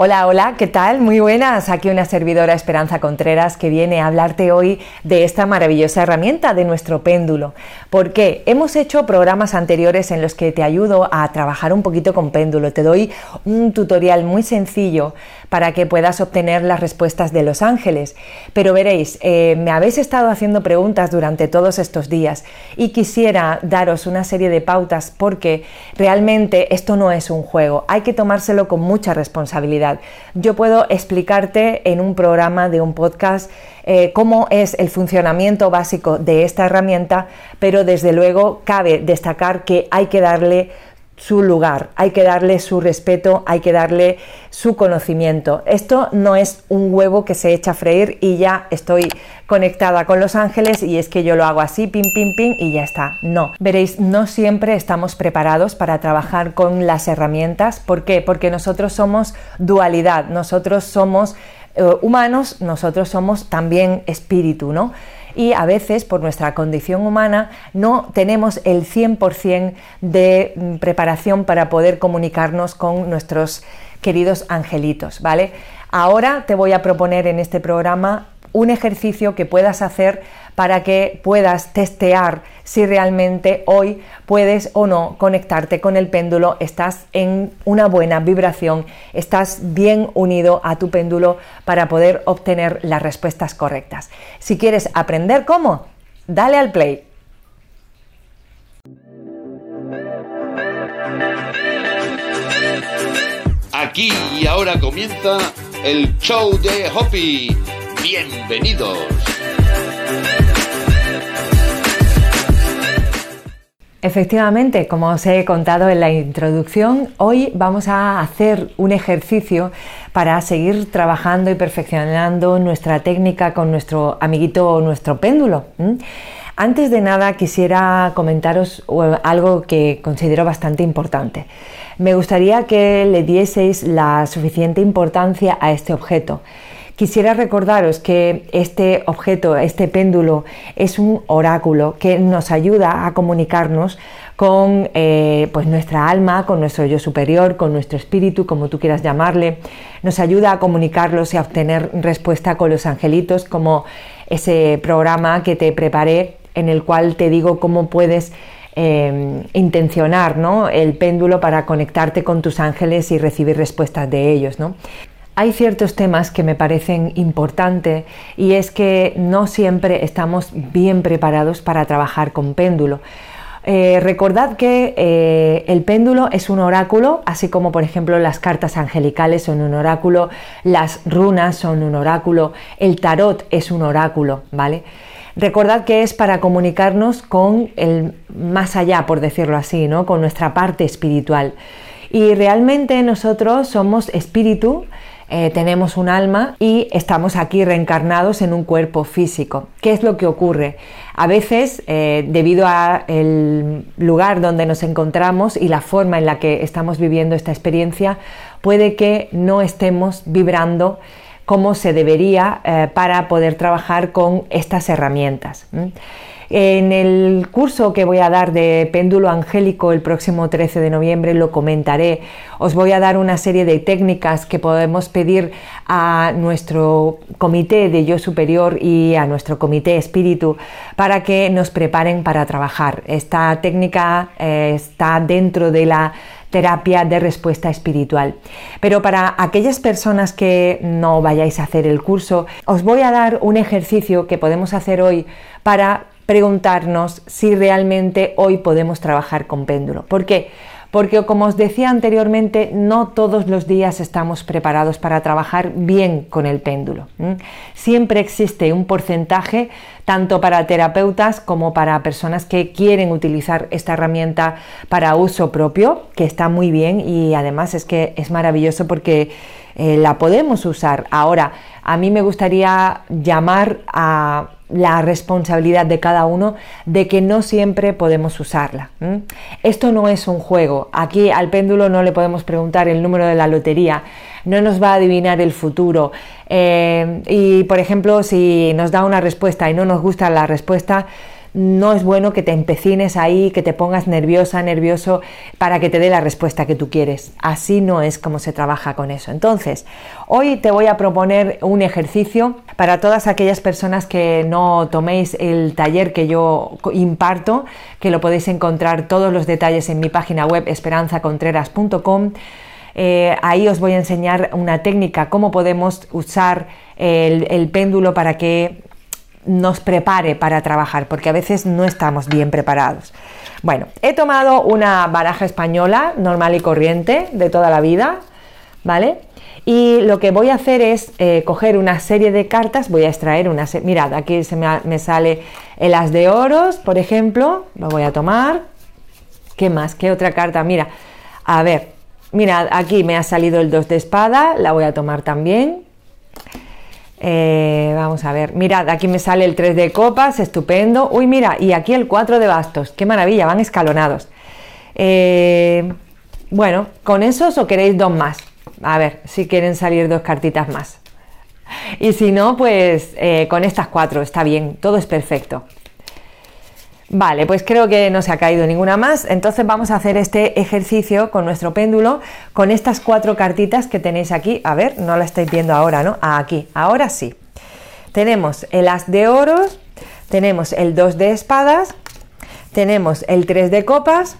Hola, hola, ¿qué tal? Muy buenas. Aquí una servidora Esperanza Contreras que viene a hablarte hoy de esta maravillosa herramienta de nuestro péndulo. Porque hemos hecho programas anteriores en los que te ayudo a trabajar un poquito con péndulo. Te doy un tutorial muy sencillo para que puedas obtener las respuestas de los ángeles. Pero veréis, eh, me habéis estado haciendo preguntas durante todos estos días y quisiera daros una serie de pautas porque realmente esto no es un juego. Hay que tomárselo con mucha responsabilidad. Yo puedo explicarte en un programa de un podcast eh, cómo es el funcionamiento básico de esta herramienta, pero desde luego cabe destacar que hay que darle su lugar, hay que darle su respeto, hay que darle su conocimiento. Esto no es un huevo que se echa a freír y ya estoy conectada con los ángeles y es que yo lo hago así, pim, pim, pim y ya está. No, veréis, no siempre estamos preparados para trabajar con las herramientas. ¿Por qué? Porque nosotros somos dualidad, nosotros somos eh, humanos, nosotros somos también espíritu, ¿no? Y a veces por nuestra condición humana no tenemos el 100% de mm, preparación para poder comunicarnos con nuestros queridos angelitos, ¿vale? Ahora te voy a proponer en este programa un ejercicio que puedas hacer para que puedas testear si realmente hoy puedes o no conectarte con el péndulo, estás en una buena vibración, estás bien unido a tu péndulo para poder obtener las respuestas correctas. Si quieres aprender cómo, dale al play. Aquí y ahora comienza el show de Hoppy Bienvenidos. Efectivamente, como os he contado en la introducción, hoy vamos a hacer un ejercicio para seguir trabajando y perfeccionando nuestra técnica con nuestro amiguito, nuestro péndulo. Antes de nada, quisiera comentaros algo que considero bastante importante. Me gustaría que le dieseis la suficiente importancia a este objeto. Quisiera recordaros que este objeto, este péndulo, es un oráculo que nos ayuda a comunicarnos con eh, pues nuestra alma, con nuestro yo superior, con nuestro espíritu, como tú quieras llamarle. Nos ayuda a comunicarlos y a obtener respuesta con los angelitos, como ese programa que te preparé en el cual te digo cómo puedes eh, intencionar ¿no? el péndulo para conectarte con tus ángeles y recibir respuestas de ellos. ¿no? Hay ciertos temas que me parecen importantes y es que no siempre estamos bien preparados para trabajar con péndulo. Eh, recordad que eh, el péndulo es un oráculo, así como por ejemplo las cartas angelicales son un oráculo, las runas son un oráculo, el tarot es un oráculo, ¿vale? Recordad que es para comunicarnos con el más allá, por decirlo así, ¿no? Con nuestra parte espiritual. Y realmente nosotros somos espíritu, eh, tenemos un alma y estamos aquí reencarnados en un cuerpo físico. ¿Qué es lo que ocurre? A veces, eh, debido al lugar donde nos encontramos y la forma en la que estamos viviendo esta experiencia, puede que no estemos vibrando como se debería eh, para poder trabajar con estas herramientas. En el curso que voy a dar de péndulo angélico el próximo 13 de noviembre lo comentaré. Os voy a dar una serie de técnicas que podemos pedir a nuestro comité de yo superior y a nuestro comité espíritu para que nos preparen para trabajar. Esta técnica eh, está dentro de la terapia de respuesta espiritual. Pero para aquellas personas que no vayáis a hacer el curso, os voy a dar un ejercicio que podemos hacer hoy para preguntarnos si realmente hoy podemos trabajar con péndulo. ¿Por qué? Porque como os decía anteriormente, no todos los días estamos preparados para trabajar bien con el péndulo. Siempre existe un porcentaje, tanto para terapeutas como para personas que quieren utilizar esta herramienta para uso propio, que está muy bien y además es que es maravilloso porque eh, la podemos usar. Ahora, a mí me gustaría llamar a la responsabilidad de cada uno de que no siempre podemos usarla. Esto no es un juego. Aquí al péndulo no le podemos preguntar el número de la lotería, no nos va a adivinar el futuro. Eh, y por ejemplo, si nos da una respuesta y no nos gusta la respuesta, no es bueno que te empecines ahí, que te pongas nerviosa, nervioso para que te dé la respuesta que tú quieres. Así no es como se trabaja con eso. Entonces, hoy te voy a proponer un ejercicio para todas aquellas personas que no toméis el taller que yo imparto, que lo podéis encontrar todos los detalles en mi página web esperanzacontreras.com. Eh, ahí os voy a enseñar una técnica, cómo podemos usar el péndulo para que nos prepare para trabajar, porque a veces no estamos bien preparados. Bueno, he tomado una baraja española normal y corriente de toda la vida, ¿vale? Y lo que voy a hacer es eh, coger una serie de cartas, voy a extraer una serie, mirad, aquí se me, me, sale el as de oros, por ejemplo, lo voy a tomar. ¿Qué más? ¿Qué otra carta? Mira, a ver, mirad, aquí me ha salido el dos de espada, la voy a tomar también. Eh, vamos a ver, mirad, aquí me sale el 3 de copas, estupendo. Uy, mira, y aquí el 4 de bastos, qué maravilla, van escalonados. Eh, bueno, ¿con esos o queréis dos más? A ver, si quieren salir dos cartitas más. Y si no, pues eh, con estas cuatro está bien, todo es perfecto. Vale, pues creo que no se ha caído ninguna más. Entonces vamos a hacer este ejercicio con nuestro péndulo, con estas cuatro cartitas que tenéis aquí. A ver, no la estáis viendo ahora, ¿no? Ah, aquí, ahora sí. Tenemos el as de oros, tenemos el 2 de espadas, tenemos el 3 de copas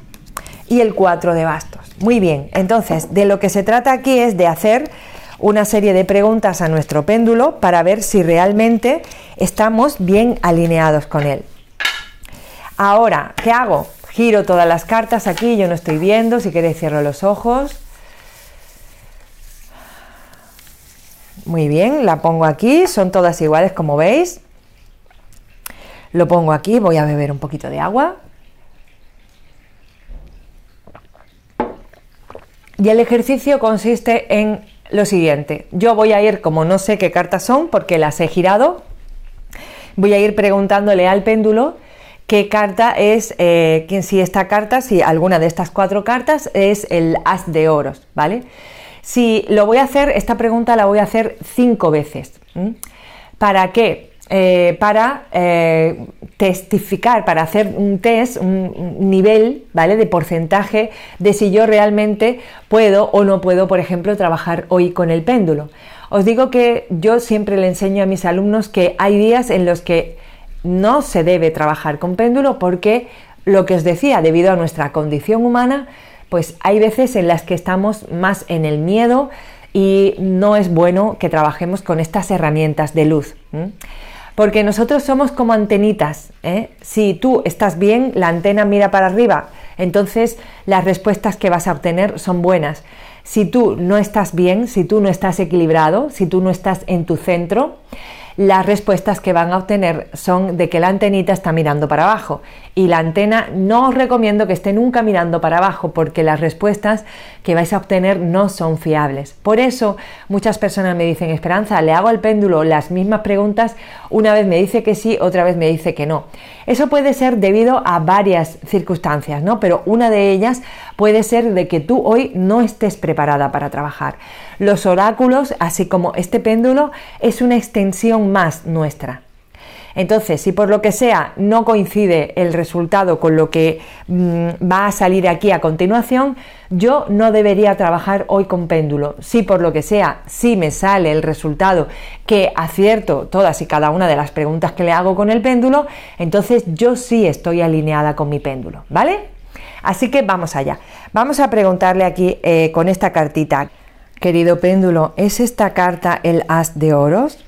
y el 4 de bastos. Muy bien, entonces de lo que se trata aquí es de hacer una serie de preguntas a nuestro péndulo para ver si realmente estamos bien alineados con él. Ahora, ¿qué hago? Giro todas las cartas aquí, yo no estoy viendo, si queréis cierro los ojos. Muy bien, la pongo aquí, son todas iguales como veis. Lo pongo aquí, voy a beber un poquito de agua. Y el ejercicio consiste en lo siguiente. Yo voy a ir, como no sé qué cartas son, porque las he girado, voy a ir preguntándole al péndulo qué carta es, eh, si esta carta, si alguna de estas cuatro cartas es el as de oros, ¿vale? Si lo voy a hacer, esta pregunta la voy a hacer cinco veces. ¿Para qué? Eh, para eh, testificar, para hacer un test, un, nivel, ¿vale? De porcentaje de si yo realmente puedo o no puedo, por ejemplo, trabajar hoy con el péndulo. Os digo que yo siempre le enseño a mis alumnos que hay días en los que no se debe trabajar con péndulo porque lo que os decía, debido a nuestra condición humana, pues hay veces en las que estamos más en el miedo y no es bueno que trabajemos con estas herramientas de luz. Porque nosotros somos como antenitas. ¿eh? Si tú estás bien, la antena mira para arriba, entonces las respuestas que vas a obtener son buenas. Si tú no estás bien, si tú no estás equilibrado, si tú no estás en tu centro, las respuestas que van a obtener son de que la antenita está mirando para abajo. Y la antena no os recomiendo que esté nunca mirando para abajo porque las respuestas que vais a obtener no son fiables. Por eso muchas personas me dicen, Esperanza, le hago al péndulo las mismas preguntas, una vez me dice que sí, otra vez me dice que no. Eso puede ser debido a varias circunstancias, ¿no? Pero una de ellas puede ser de que tú hoy no estés preparada para trabajar. Los oráculos, así como este péndulo, es una extensión más nuestra. Entonces, si por lo que sea no coincide el resultado con lo que mm, va a salir aquí a continuación, yo no debería trabajar hoy con péndulo. Si por lo que sea, si me sale el resultado que acierto todas y cada una de las preguntas que le hago con el péndulo, entonces yo sí estoy alineada con mi péndulo, ¿vale? Así que vamos allá. Vamos a preguntarle aquí eh, con esta cartita. Querido péndulo, ¿es esta carta el as de oros?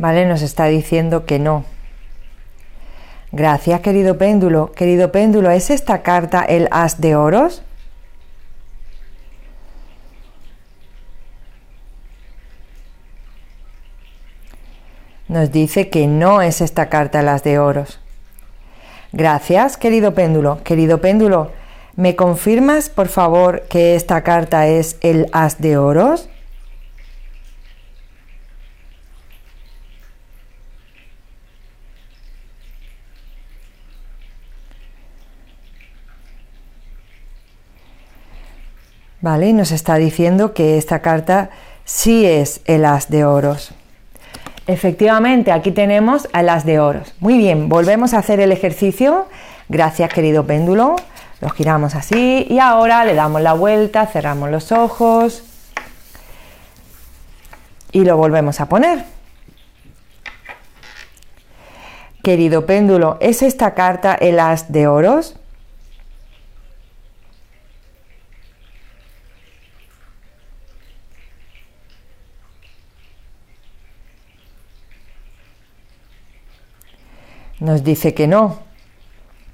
Vale, nos está diciendo que no. Gracias, querido péndulo. Querido péndulo, ¿es esta carta el as de oros? Nos dice que no es esta carta las de oros. Gracias, querido péndulo. Querido péndulo, ¿me confirmas, por favor, que esta carta es el as de oros? ¿Vale? Nos está diciendo que esta carta sí es el as de oros. Efectivamente, aquí tenemos el as de oros. Muy bien, volvemos a hacer el ejercicio. Gracias, querido péndulo. Lo giramos así y ahora le damos la vuelta, cerramos los ojos y lo volvemos a poner. Querido péndulo, ¿es esta carta el as de oros? Nos dice que no.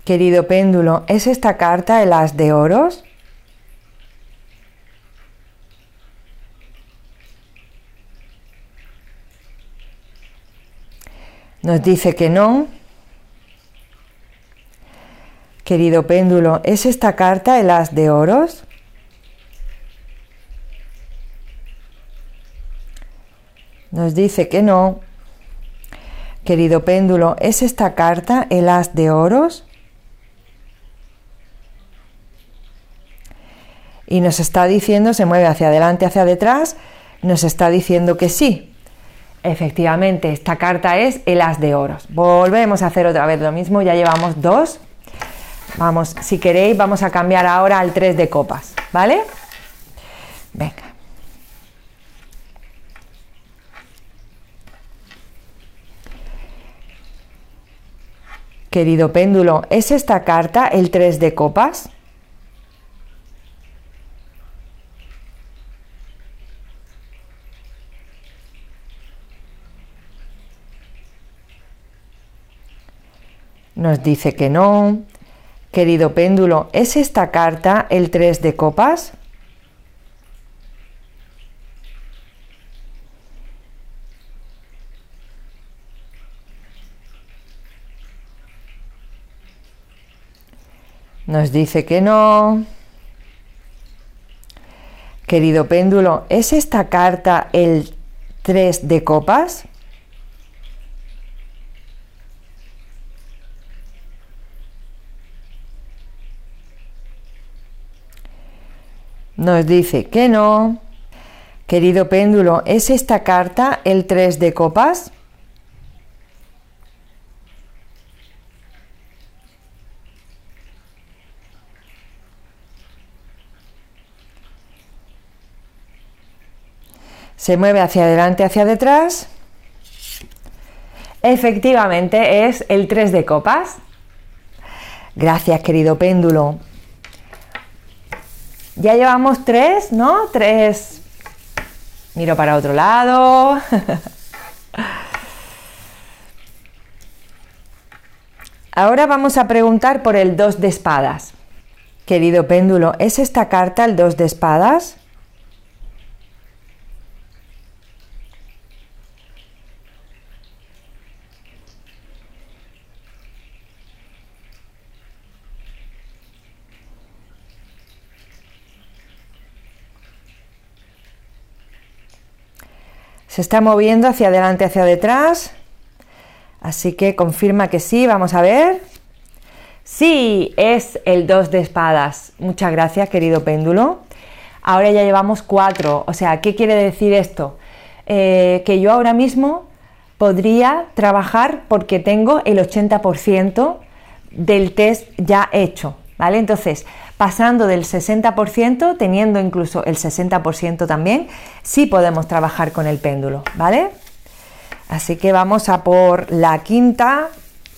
Querido péndulo, ¿es esta carta el as de oros? Nos dice que no. Querido péndulo, ¿es esta carta el as de oros? Nos dice que no. Querido péndulo, ¿es esta carta el as de oros? Y nos está diciendo, se mueve hacia adelante, hacia detrás, nos está diciendo que sí. Efectivamente, esta carta es el as de oros. Volvemos a hacer otra vez lo mismo, ya llevamos dos. Vamos, si queréis, vamos a cambiar ahora al 3 de copas, ¿vale? Venga. Querido péndulo, ¿es esta carta el 3 de copas? Nos dice que no. Querido péndulo, ¿es esta carta el 3 de copas? Nos dice que no. Querido péndulo, ¿es esta carta el 3 de copas? Nos dice que no. Querido péndulo, ¿es esta carta el 3 de copas? Se mueve hacia adelante, hacia detrás. Efectivamente es el 3 de copas. Gracias, querido péndulo. Ya llevamos tres, ¿no? Tres. Miro para otro lado. Ahora vamos a preguntar por el 2 de espadas. Querido péndulo, ¿es esta carta el 2 de espadas? Se está moviendo hacia adelante, hacia detrás. Así que confirma que sí, vamos a ver. Sí, es el 2 de espadas. Muchas gracias, querido péndulo. Ahora ya llevamos 4. O sea, ¿qué quiere decir esto? Eh, que yo ahora mismo podría trabajar porque tengo el 80% del test ya hecho. ¿Vale? Entonces, pasando del 60%, teniendo incluso el 60% también, sí podemos trabajar con el péndulo, ¿vale? Así que vamos a por la quinta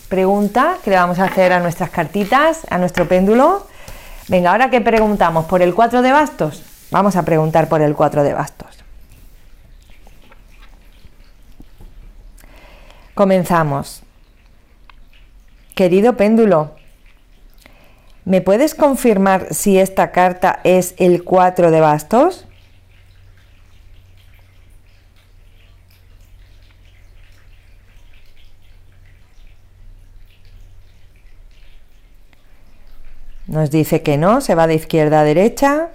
pregunta que le vamos a hacer a nuestras cartitas, a nuestro péndulo. Venga, ahora que preguntamos por el 4 de bastos, vamos a preguntar por el 4 de bastos. Comenzamos. Querido péndulo, ¿Me puedes confirmar si esta carta es el 4 de bastos? Nos dice que no, se va de izquierda a derecha.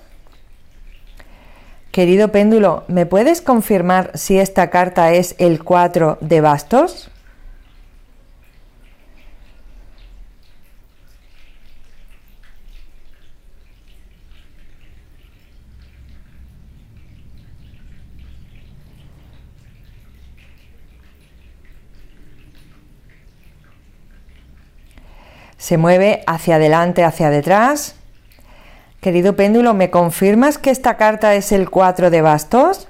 Querido péndulo, ¿me puedes confirmar si esta carta es el 4 de bastos? Se mueve hacia adelante, hacia detrás. Querido péndulo, ¿me confirmas que esta carta es el 4 de bastos?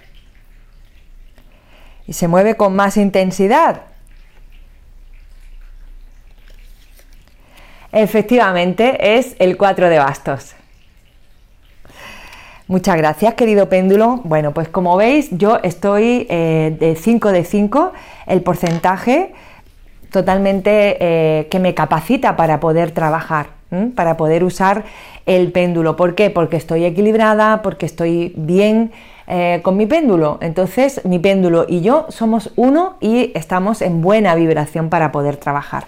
Y se mueve con más intensidad. Efectivamente, es el 4 de bastos. Muchas gracias, querido péndulo. Bueno, pues como veis, yo estoy eh, de 5 de 5, el porcentaje totalmente eh, que me capacita para poder trabajar, para poder usar el péndulo. ¿Por qué? Porque estoy equilibrada, porque estoy bien eh, con mi péndulo. Entonces, mi péndulo y yo somos uno y estamos en buena vibración para poder trabajar.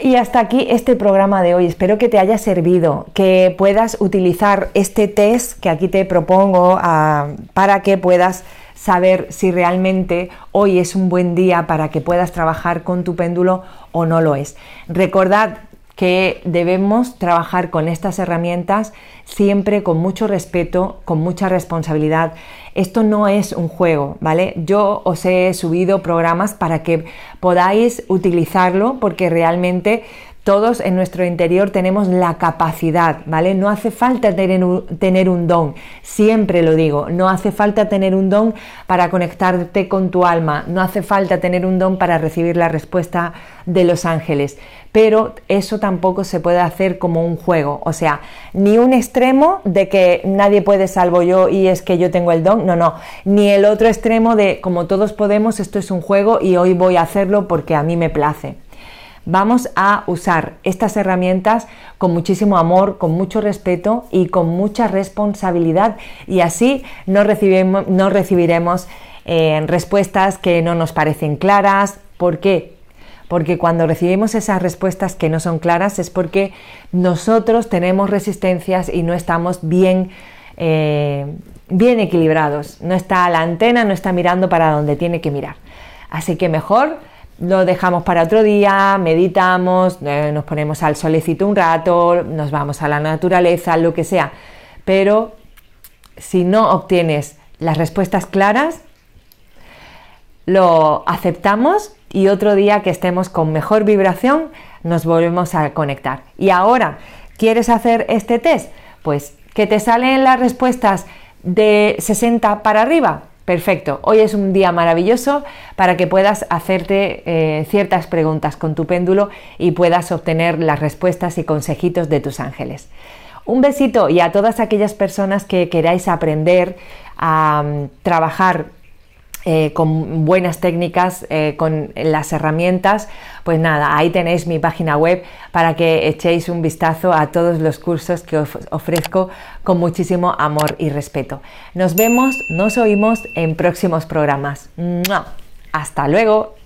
Y hasta aquí este programa de hoy. Espero que te haya servido, que puedas utilizar este test que aquí te propongo ah, para que puedas saber si realmente hoy es un buen día para que puedas trabajar con tu péndulo o no lo es. Recordad que debemos trabajar con estas herramientas siempre con mucho respeto, con mucha responsabilidad. Esto no es un juego, ¿vale? Yo os he subido programas para que podáis utilizarlo porque realmente todos en nuestro interior tenemos la capacidad, ¿vale? No hace falta tener un, don, siempre lo digo, no hace falta tener un don para conectarte con tu alma, no hace falta tener un don para recibir la respuesta de los ángeles, pero eso tampoco se puede hacer como un juego, o sea, ni un extremo de que nadie puede salvo yo y es que yo tengo el don, no, no, ni el otro extremo de como todos podemos, esto es un juego y hoy voy a hacerlo porque a mí me place. Vamos a usar estas herramientas con muchísimo amor, con mucho respeto y con mucha responsabilidad y así no, recibiremos eh, respuestas que no nos parecen claras. ¿Por qué? Porque cuando recibimos esas respuestas que no son claras es porque nosotros tenemos resistencias y no estamos bien, eh, bien equilibrados. No está la antena, no está mirando para donde tiene que mirar. Así que mejor lo dejamos para otro día, meditamos, eh, nos ponemos al solecito un rato, nos vamos a la naturaleza, lo que sea. Pero si no obtienes las respuestas claras, lo aceptamos y otro día que estemos con mejor vibración nos volvemos a conectar. Y ahora, ¿quieres hacer este test? Pues que te salen las respuestas de 60 para arriba, Perfecto, hoy es un día maravilloso para que puedas hacerte eh, ciertas preguntas con tu péndulo y puedas obtener las respuestas y consejitos de tus ángeles. Un besito y a todas aquellas personas que queráis aprender a mm, trabajar eh, con buenas técnicas, eh, con las herramientas, pues nada, ahí tenéis mi página web para que echéis un vistazo a todos los cursos que os ofrezco con muchísimo amor y respeto. Nos vemos, nos oímos en próximos programas. Hasta luego.